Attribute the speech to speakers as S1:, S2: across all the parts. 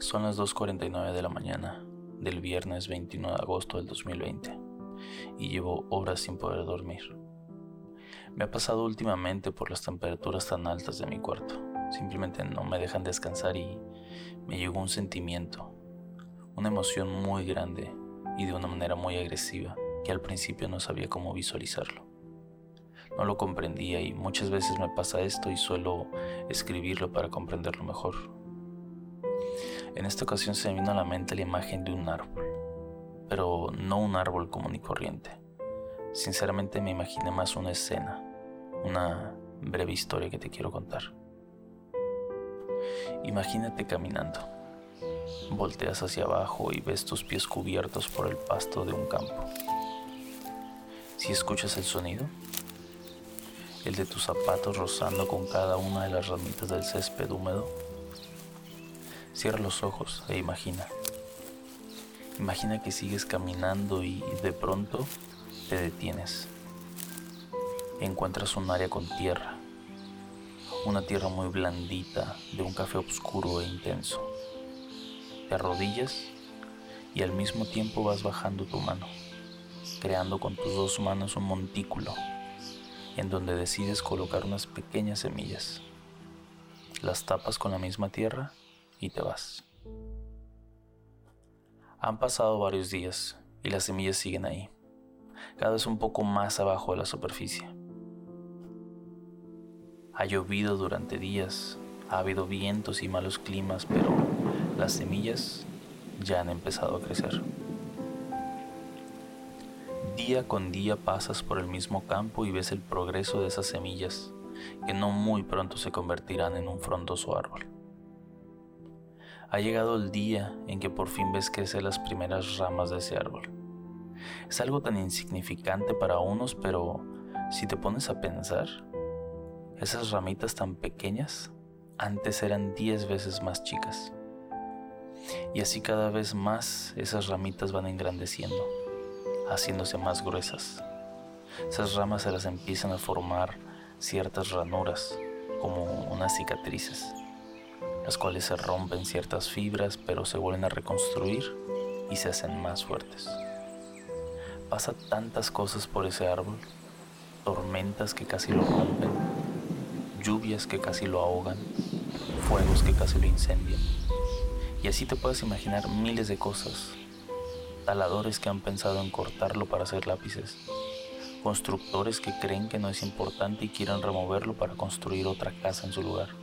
S1: Son las 2.49 de la mañana del viernes 21 de agosto del 2020 y llevo horas sin poder dormir. Me ha pasado últimamente por las temperaturas tan altas de mi cuarto. Simplemente no me dejan descansar y me llegó un sentimiento, una emoción muy grande y de una manera muy agresiva que al principio no sabía cómo visualizarlo. No lo comprendía y muchas veces me pasa esto y suelo escribirlo para comprenderlo mejor. En esta ocasión se me vino a la mente la imagen de un árbol, pero no un árbol común y corriente. Sinceramente me imaginé más una escena, una breve historia que te quiero contar. Imagínate caminando. Volteas hacia abajo y ves tus pies cubiertos por el pasto de un campo. Si escuchas el sonido, el de tus zapatos rozando con cada una de las ramitas del césped húmedo, cierra los ojos e imagina. Imagina que sigues caminando y de pronto te detienes. Encuentras un área con tierra, una tierra muy blandita de un café oscuro e intenso. Te arrodillas y al mismo tiempo vas bajando tu mano, creando con tus dos manos un montículo en donde decides colocar unas pequeñas semillas. Las tapas con la misma tierra y te vas. Han pasado varios días y las semillas siguen ahí, cada vez un poco más abajo de la superficie. Ha llovido durante días, ha habido vientos y malos climas, pero las semillas ya han empezado a crecer. Día con día pasas por el mismo campo y ves el progreso de esas semillas que no muy pronto se convertirán en un frondoso árbol. Ha llegado el día en que por fin ves crecer las primeras ramas de ese árbol. Es algo tan insignificante para unos, pero si te pones a pensar, esas ramitas tan pequeñas antes eran 10 veces más chicas. Y así cada vez más esas ramitas van engrandeciendo haciéndose más gruesas. Esas ramas se las empiezan a formar ciertas ranuras, como unas cicatrices, las cuales se rompen ciertas fibras pero se vuelven a reconstruir y se hacen más fuertes. Pasa tantas cosas por ese árbol, tormentas que casi lo rompen, lluvias que casi lo ahogan, fuegos que casi lo incendian. Y así te puedes imaginar miles de cosas taladores que han pensado en cortarlo para hacer lápices, constructores que creen que no es importante y quieren removerlo para construir otra casa en su lugar.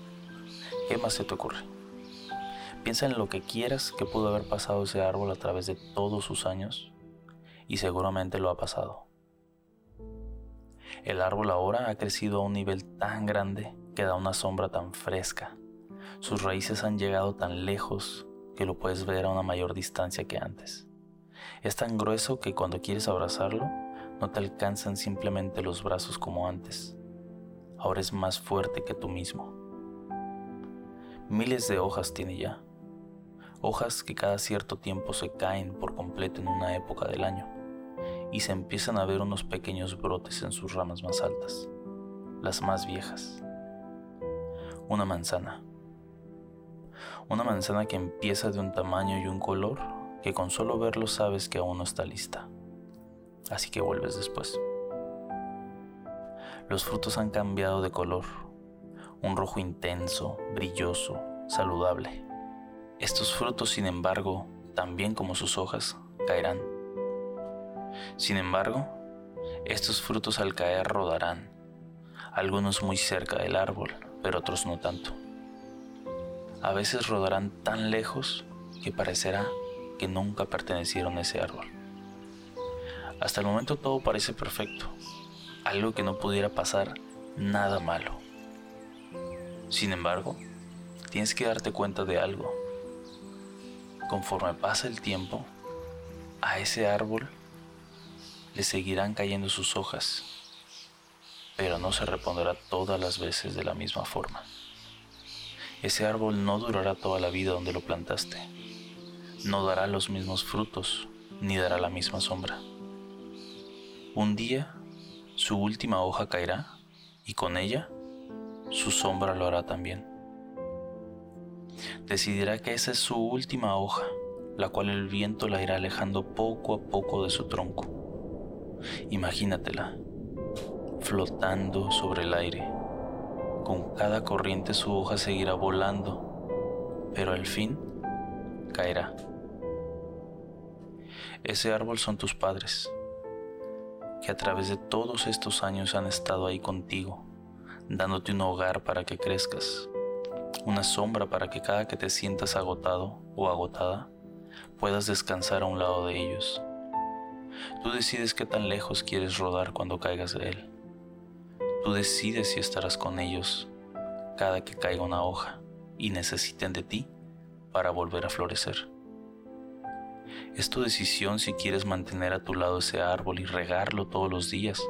S1: ¿Qué más se te ocurre? Piensa en lo que quieras que pudo haber pasado ese árbol a través de todos sus años y seguramente lo ha pasado. El árbol ahora ha crecido a un nivel tan grande que da una sombra tan fresca. Sus raíces han llegado tan lejos que lo puedes ver a una mayor distancia que antes. Es tan grueso que cuando quieres abrazarlo, no te alcanzan simplemente los brazos como antes. Ahora es más fuerte que tú mismo. Miles de hojas tiene ya. Hojas que cada cierto tiempo se caen por completo en una época del año y se empiezan a ver unos pequeños brotes en sus ramas más altas, las más viejas. Una manzana. Una manzana que empieza de un tamaño y un color que con solo verlo sabes que aún no está lista. Así que vuelves después. Los frutos han cambiado de color, un rojo intenso, brilloso, saludable. Estos frutos, sin embargo, también como sus hojas, caerán. Sin embargo, estos frutos al caer rodarán, algunos muy cerca del árbol, pero otros no tanto. A veces rodarán tan lejos que parecerá que nunca pertenecieron a ese árbol. Hasta el momento todo parece perfecto, algo que no pudiera pasar nada malo. Sin embargo, tienes que darte cuenta de algo. Conforme pasa el tiempo, a ese árbol le seguirán cayendo sus hojas, pero no se repondrá todas las veces de la misma forma. Ese árbol no durará toda la vida donde lo plantaste no dará los mismos frutos, ni dará la misma sombra. Un día su última hoja caerá y con ella su sombra lo hará también. decidirá que esa es su última hoja, la cual el viento la irá alejando poco a poco de su tronco. Imagínatela, flotando sobre el aire. Con cada corriente su hoja seguirá volando, pero al fin caerá. Ese árbol son tus padres, que a través de todos estos años han estado ahí contigo, dándote un hogar para que crezcas, una sombra para que cada que te sientas agotado o agotada, puedas descansar a un lado de ellos. Tú decides qué tan lejos quieres rodar cuando caigas de él. Tú decides si estarás con ellos cada que caiga una hoja y necesiten de ti para volver a florecer. Es tu decisión si quieres mantener a tu lado ese árbol y regarlo todos los días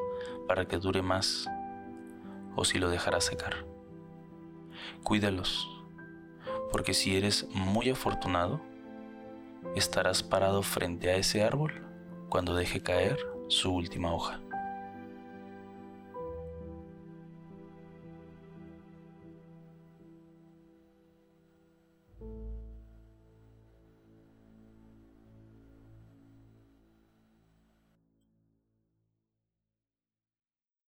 S1: para que dure más o si lo dejarás secar. Cuídalos, porque si eres muy afortunado, estarás parado frente a ese árbol cuando deje caer su última hoja.